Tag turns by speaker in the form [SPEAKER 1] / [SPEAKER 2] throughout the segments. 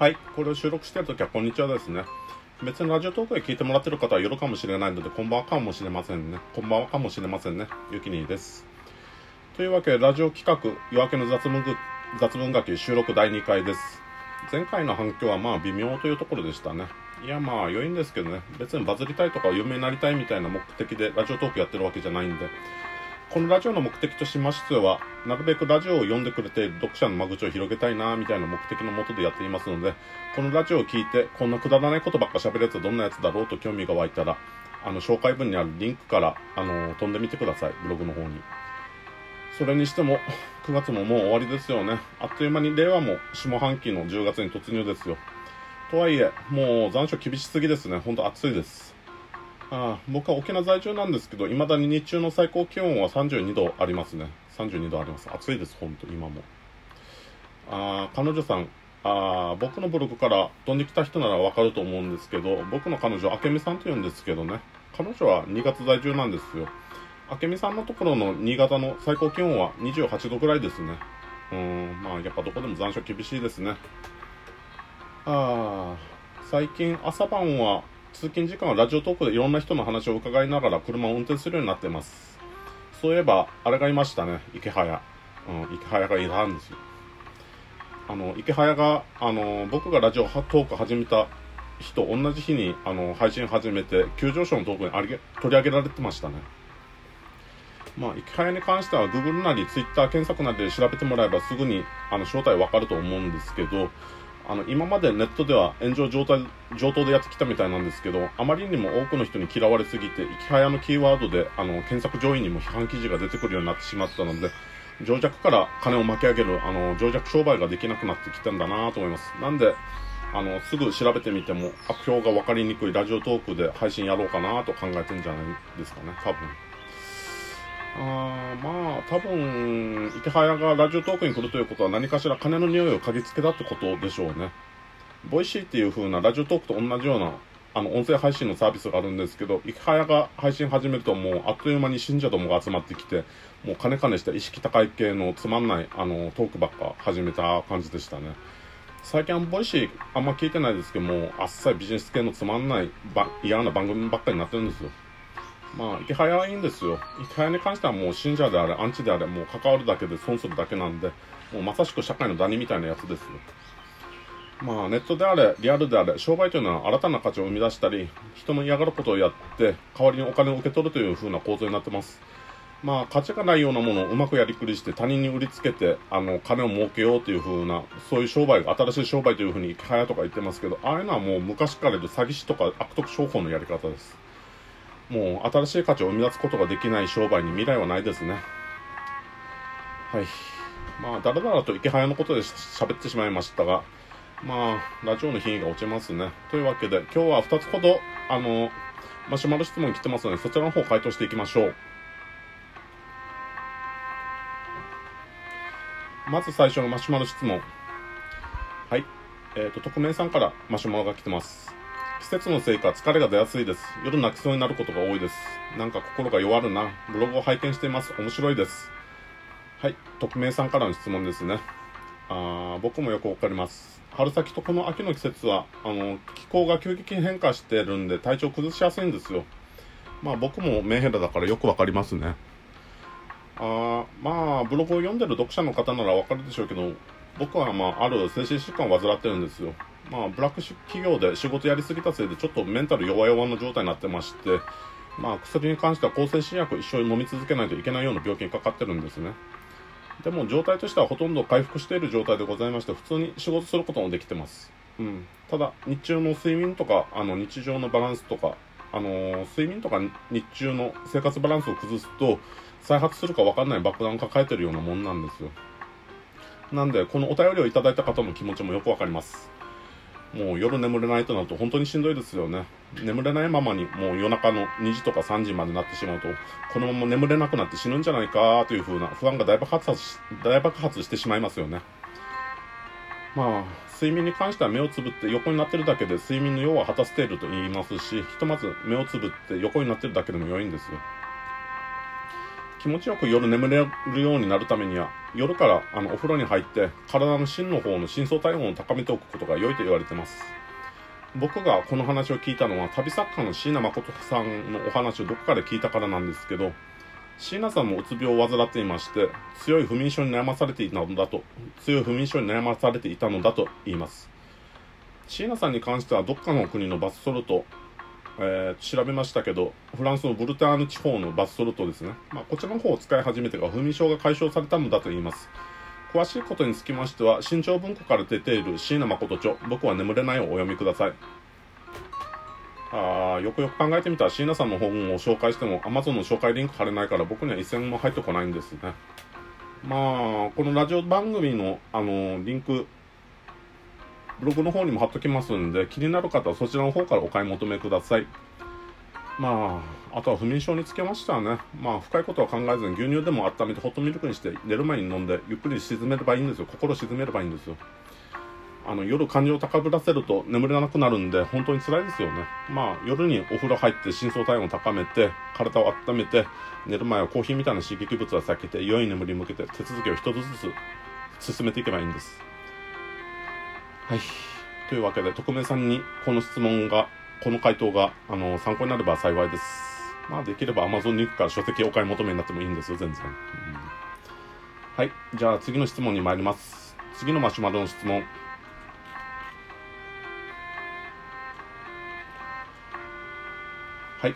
[SPEAKER 1] はい、これを収録してるときはこんにちはですね。別にラジオトークで聞いてもらってる方は夜かもしれないので、こんばんはかもしれませんね。こんばんはかもしれませんね。ゆきにです。というわけで、ラジオ企画、夜明けの雑文雑文学級収録第2回です。前回の反響はまあ微妙というところでしたね。いやまあ良いんですけどね。別にバズりたいとか有名になりたいみたいな目的でラジオトークやってるわけじゃないんで、このラジオの目的としましては、なるべくラジオを読んでくれて読者の間口を広げたいな、みたいな目的のもとでやっていますので、このラジオを聞いて、こんなくだらないことばっか喋るやつはどんなやつだろうと興味が湧いたら、あの、紹介文にあるリンクから、あの、飛んでみてください、ブログの方に。それにしても、9月ももう終わりですよね。あっという間に令和も下半期の10月に突入ですよ。とはいえ、もう残暑厳しすぎですね。ほんと暑いです。ああ僕は沖縄在住なんですけど、未だに日中の最高気温は32度ありますね。32度あります。暑いです、本当今も。あ彼女さん、あ僕のブログから飛んできた人ならわかると思うんですけど、僕の彼女、明美さんと言うんですけどね。彼女は新潟在住なんですよ。明美さんのところの新潟の最高気温は28度ぐらいですね。うーん、まあやっぱどこでも残暑厳しいですね。ああ最近朝晩は通勤時間はラジオトークでいろんな人の話を伺いながら車を運転するようになってます。そういえば、あれがいましたね、池早。うん、池早がいたんですよ。あの、池早が、あの、僕がラジオトーク始めた日と同じ日に、あの、配信始めて、急上昇のトークにあげ取り上げられてましたね。まあ、池早に関しては Google なり Twitter 検索なりで調べてもらえばすぐにあの正体わかると思うんですけど、あの今までネットでは炎上状態上等でやってきたみたいなんですけどあまりにも多くの人に嫌われすぎて生き早のキーワードであの検索上位にも批判記事が出てくるようになってしまったので情弱から金を巻き上げるあの情弱商売ができなくなってきたんだなと思います。なんであのすぐ調べてみても悪評が分かりにくい Radiotalk で配信やろうかなと考えてんじゃないですかね多分。あまあ多分池早がラジオトークに来るということは何かしら金の匂いを嗅ぎつけたってことでしょうね。 Voicy っていう風な Radiotalk と同じようなあの音声配信のサービスがあるんですけどイケハヤが配信始めるともうあっという間に信者どもが集まってきてもう金金した意識高い系のつまんないあのトークばっか始めた感じでしたね。最近は Voicy あんま聞いてないですけどもあっさりビジネス系のつまんないば嫌な番組ばっかりになってるんですよ。まあ、イケハヤはいいんですよ。イケハヤに関してはもう信者であれ、アンチであれ、もう関わるだけで損するだけなんで、もうまさしく社会のダニみたいなやつですよ。まあ、ネットであれ、リアルであれ、商売というのは新たな価値を生み出したり、人の嫌がることをやって、代わりにお金を受け取るという風な構造になってます。まあ、価値がないようなものをうまくやりくりして他人に売りつけて、あの、金を儲けようという風な、そういう商売が、新しい商売という風に池早とか言ってますけど、ああいうのはもう昔からいる詐欺師とか悪徳商法のやり方です。もう新しい価値を生み出すことができない商売に未来はないですね。はい。まあ、だらだらと池早のことで喋ってしまいましたが、まあ、ラジオの品位が落ちますね。というわけで、今日は2つほど、あの、マシュマロ質問来てますので、そちらの方回答していきましょう。まず最初のマシュマロ質問。はい。えっ、ー、と、匿名さんからマシュマロが来てます。季節のせいか疲れが出やすいです。夜泣きそうになることが多いです。なんか心が弱るな。ブログを拝見しています。面白いです。はい。匿名さんからの質問ですね。あ僕もよくわかります。春先とこの秋の季節は、あの、気候が急激に変化してるんで体調崩しやすいんですよ。まあ僕もメンヘラだからよくわかりますね。あまあ、ブログを読んでる読者の方ならわかるでしょうけど、僕はまあ、ある精神疾患を患ってるんですよ。まあ、ブラック企業で仕事やりすぎたせいでちょっとメンタル弱々の状態になってまして、まあ、薬に関しては抗精神薬を一緒に飲み続けないといけないような病気にかかってるんですね。でも状態としてはほとんど回復している状態でございまして、普通に仕事することもできてます。うん。ただ、日中の睡眠とか、あの、日常のバランスとか、あの、睡眠とか日中の生活バランスを崩すと、再発するか分かんない爆弾抱えてるようなもんなんですよ。なんで、このお便りをいただいた方の気持ちもよくわかります。もう夜眠れないとなると本当にしんどいですよね。眠れないままにもう夜中の2時とか3時までなってしまうと、このまま眠れなくなって死ぬんじゃないかという風な不安が大爆発し、大爆発してしまいますよね。まあ、睡眠に関しては目をつぶって横になってるだけで睡眠の用は果たせていると言いますし、ひとまず目をつぶって横になってるだけでも良いんですよ。気持ちよく夜眠れるようになるためには、夜からあのお風呂に入って体の芯の方の深層体温を高めておくことが良いと言われてます。僕がこの話を聞いたのは旅作家の椎名誠さんのお話をどこかで聞いたからなんですけど、椎名さんもうつ病を患っていまして、強い不眠症に悩まされていたのだと、強い不眠症に悩まされていたのだと言います。椎名さんに関してはどっかの国のバスソルト、えー、調べましたけど、フランスのブルターヌ地方のバスソルトですね。まあ、こちらの方を使い始めてから不眠症が解消されたのだと言います。詳しいことにつきましては、新潮文庫から出ている椎名誠著、僕は眠れないをお読みください。あよくよく考えてみたら椎名さんの本を紹介しても Amazon の紹介リンク貼れないから僕には一銭も入ってこないんですね。まあ、このラジオ番組のあのリンク、ブログの方にも貼っときますんで、気になる方はそちらの方からお買い求めください。まあ、あとは不眠症につけましてはね、まあ、深いことは考えずに牛乳でも温めてホットミルクにして寝る前に飲んでゆっくり沈めればいいんですよ。心沈めればいいんですよ。あの、夜感情を高ぶらせると眠れなくなるんで、本当に辛いですよね。まあ、夜にお風呂入って深層体温を高めて、体を温めて、寝る前はコーヒーみたいな刺激物は避けて、良い眠りに向けて手続きを一つずつ進めていけばいいんです。はい。というわけで、特命さんにこの質問が、この回答が、あの、参考になれば幸いです。まあ、できれば Amazon に行くから書籍お買い求めになってもいいんですよ、全然。うん、はい。じゃあ次の質問に参ります。次のマシュマロの質問。はい。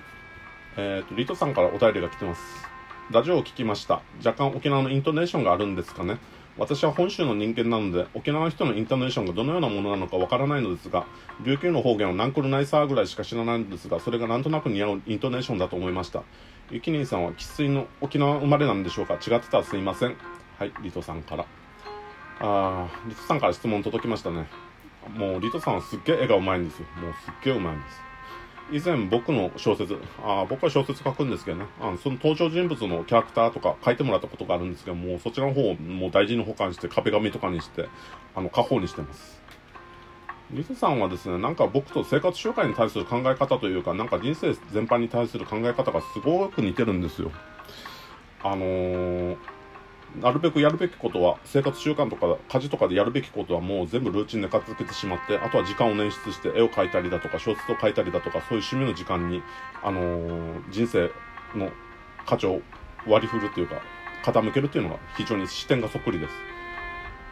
[SPEAKER 1] えっ、ー、と、リトさんからお便りが来てます。ラジオを聞きました。若干沖縄のイントネーションがあるんですかね。私は本州の人間なので、沖縄の人のイントネーションがどのようなものなのかわからないのですが、琉球の方言はナンクルナイサーぐらいしか知らないのですが、それがなんとなく似合うイントネーションだと思いました。ゆきにんさんは生粋の沖縄生まれなんでしょうか？違ってたらすいません。はい、リトさんから。あー、リトさんから質問届きましたね。もうリトさんはすっげえ絵がうまいんですよ。もうすっげえうまいんです。以前僕の小説、あ僕は小説書くんですけどね、あのその登場人物のキャラクターとか書いてもらったことがあるんですけど、もうそちらの方をもう大事に保管して壁紙とかにして、あの、家宝にしてます。リトさんはですね、なんか僕と生活習慣に対する考え方というか、なんか人生全般に対する考え方がすごく似てるんですよ。あのー、なるべくやるべきことは、生活習慣とか家事とかでやるべきことはもう全部ルーチンで片付けてしまって、あとは時間を捻出して絵を描いたりだとか、小説を書いたりだとか、そういう趣味の時間に、あのー、人生の価値を割り振るっていうか、傾けるっていうのが非常に視点がそっくりです。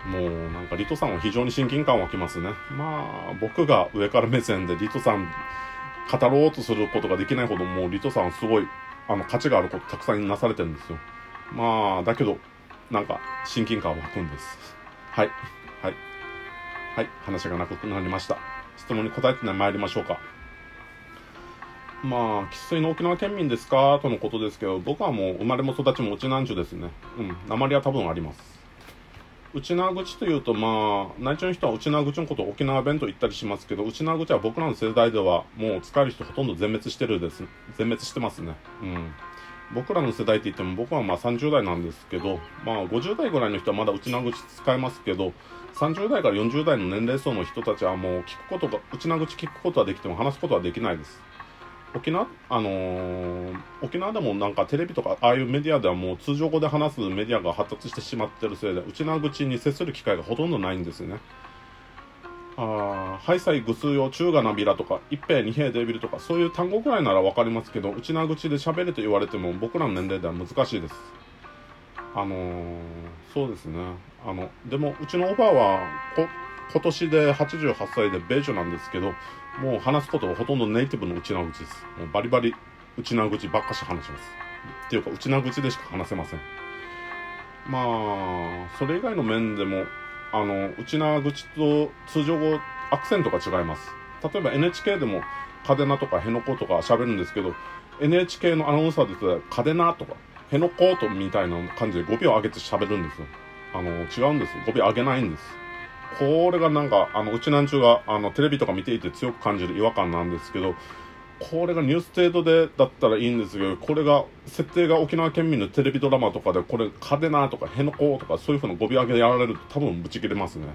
[SPEAKER 1] もうなんかリトさんは非常に親近感湧きますね。まあ僕が上から目線でリトさん語ろうとすることができないほどもうリトさんはすごいあの価値があることたくさんなされてるんですよ。まあだけどなんか親近感を湧くんです。はい。はい。はい。話がなくなりました。質問に答えて参りましょうか。まあ、生粋の沖縄県民ですか？とのことですけど、僕はもう生まれも育ちも内南中ですね。うん。鉛は多分あります。内縄口というと、まあ、内地の人は内縄口のことを沖縄弁と言ったりしますけど、内縄口は僕らの世代ではもう使える人ほとんど全滅してるです。全滅してますね。うん。僕らの世代って言っても僕はまあ30代なんですけど、まあ50代ぐらいの人はまだ内縄口使えますけど、30代から40代の年齢層の人たちはもう聞くことが、内縄口聞くことはできても話すことはできないです。沖縄、あのー、沖縄でもなんかテレビとかああいうメディアではもう通常語で話すメディアが発達してしまってるせいで、内縄口に接する機会がほとんどないんですよね。あハイサイ、グス用、中華なビラとか、一平、二平、デビルとか、そういう単語くらいならわかりますけど、内縄口で喋れと言われても、僕らの年齢では難しいです。あのー、そうですね。あの、でも、うちのおばあは、こ、今年で88歳で米女なんですけど、もう話すことはほとんどネイティブの内縄口です。もうバリバリ内縄口ばっかし話します。っていうか、内縄口でしか話せません。まあ、それ以外の面でも、あの、内縄口と通常語、アクセントが違います。例えば NHK でも、カデナとかヘノコとか喋るんですけど、NHK のアナウンサーですと、カデナとか、ヘノコとみたいな感じで語尾を上げて喋るんですよ。あの、違うんです。語尾上げないんです。これがなんか、あの、うちなんちゅうが、あの、テレビとか見ていて強く感じる違和感なんですけど、これがニュース程度でだったらいいんですけど、これが、設定が沖縄県民のテレビドラマとかで、これ、カデナとかヘノコとかそういう風な語尾上げでやられると多分ブチ切れますね。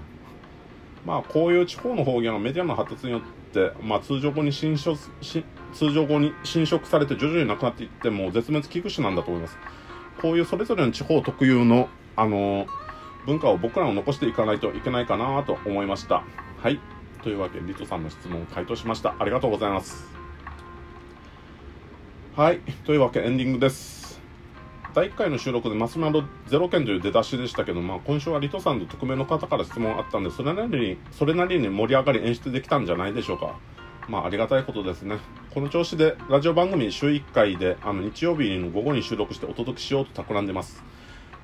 [SPEAKER 1] まあ、こういう地方の方言はメディアの発達によって、まあ、通常語に侵食、通常語に侵食されて徐々になくなっていっても絶滅危惧種なんだと思います。こういうそれぞれの地方特有の、あの文化を僕らも残していかないといけないかなと思いました。はい。というわけで、リトさんの質問を回答しました。ありがとうございます。はい。というわけでエンディングです。第1回の収録でマスマロ0件という出だしでしたけど、まあ、今週はリトさんと匿名の方から質問あったんで、それなりに、それなりに盛り上がり演出できたんじゃないでしょうか。まあ、ありがたいことですね。この調子で、ラジオ番組週1回で、あの、日曜日の午後に収録してお届けしようと企んでます。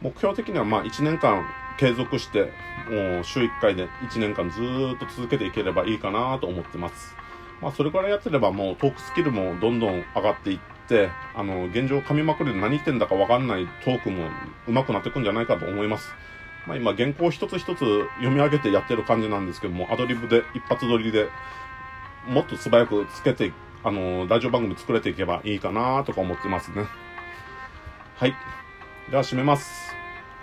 [SPEAKER 1] 目標的には、まあ、1年間継続して、もう週1回で1年間ずっと続けていければいいかなと思ってます。まあ、それからやってればもうトークスキルもどんどん上がっていって、あの、現状噛みまくりで何言ってんだかわかんないトークも上手くなっていくんじゃないかと思います。まあ今原稿一つ一つ読み上げてやってる感じなんですけども、アドリブで一発撮りでもっと素早くつけて、あの、ラジオ番組作れていけばいいかなとか思ってますね。はい。では締めます。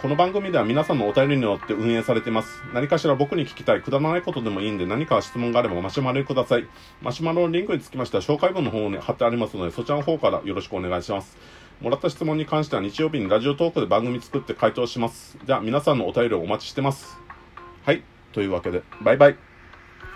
[SPEAKER 1] この番組では皆さんのお便りによって運営されています。何かしら僕に聞きたい、くだらないことでもいいんで、何か質問があればマシュマロにください。マシュマロのリンクにつきましては、紹介文の方に貼ってありますので、そちらの方からよろしくお願いします。もらった質問に関しては日曜日にラジオトークで番組作って回答します。では皆さんのお便りをお待ちしてます。はい。というわけで、バイバイ。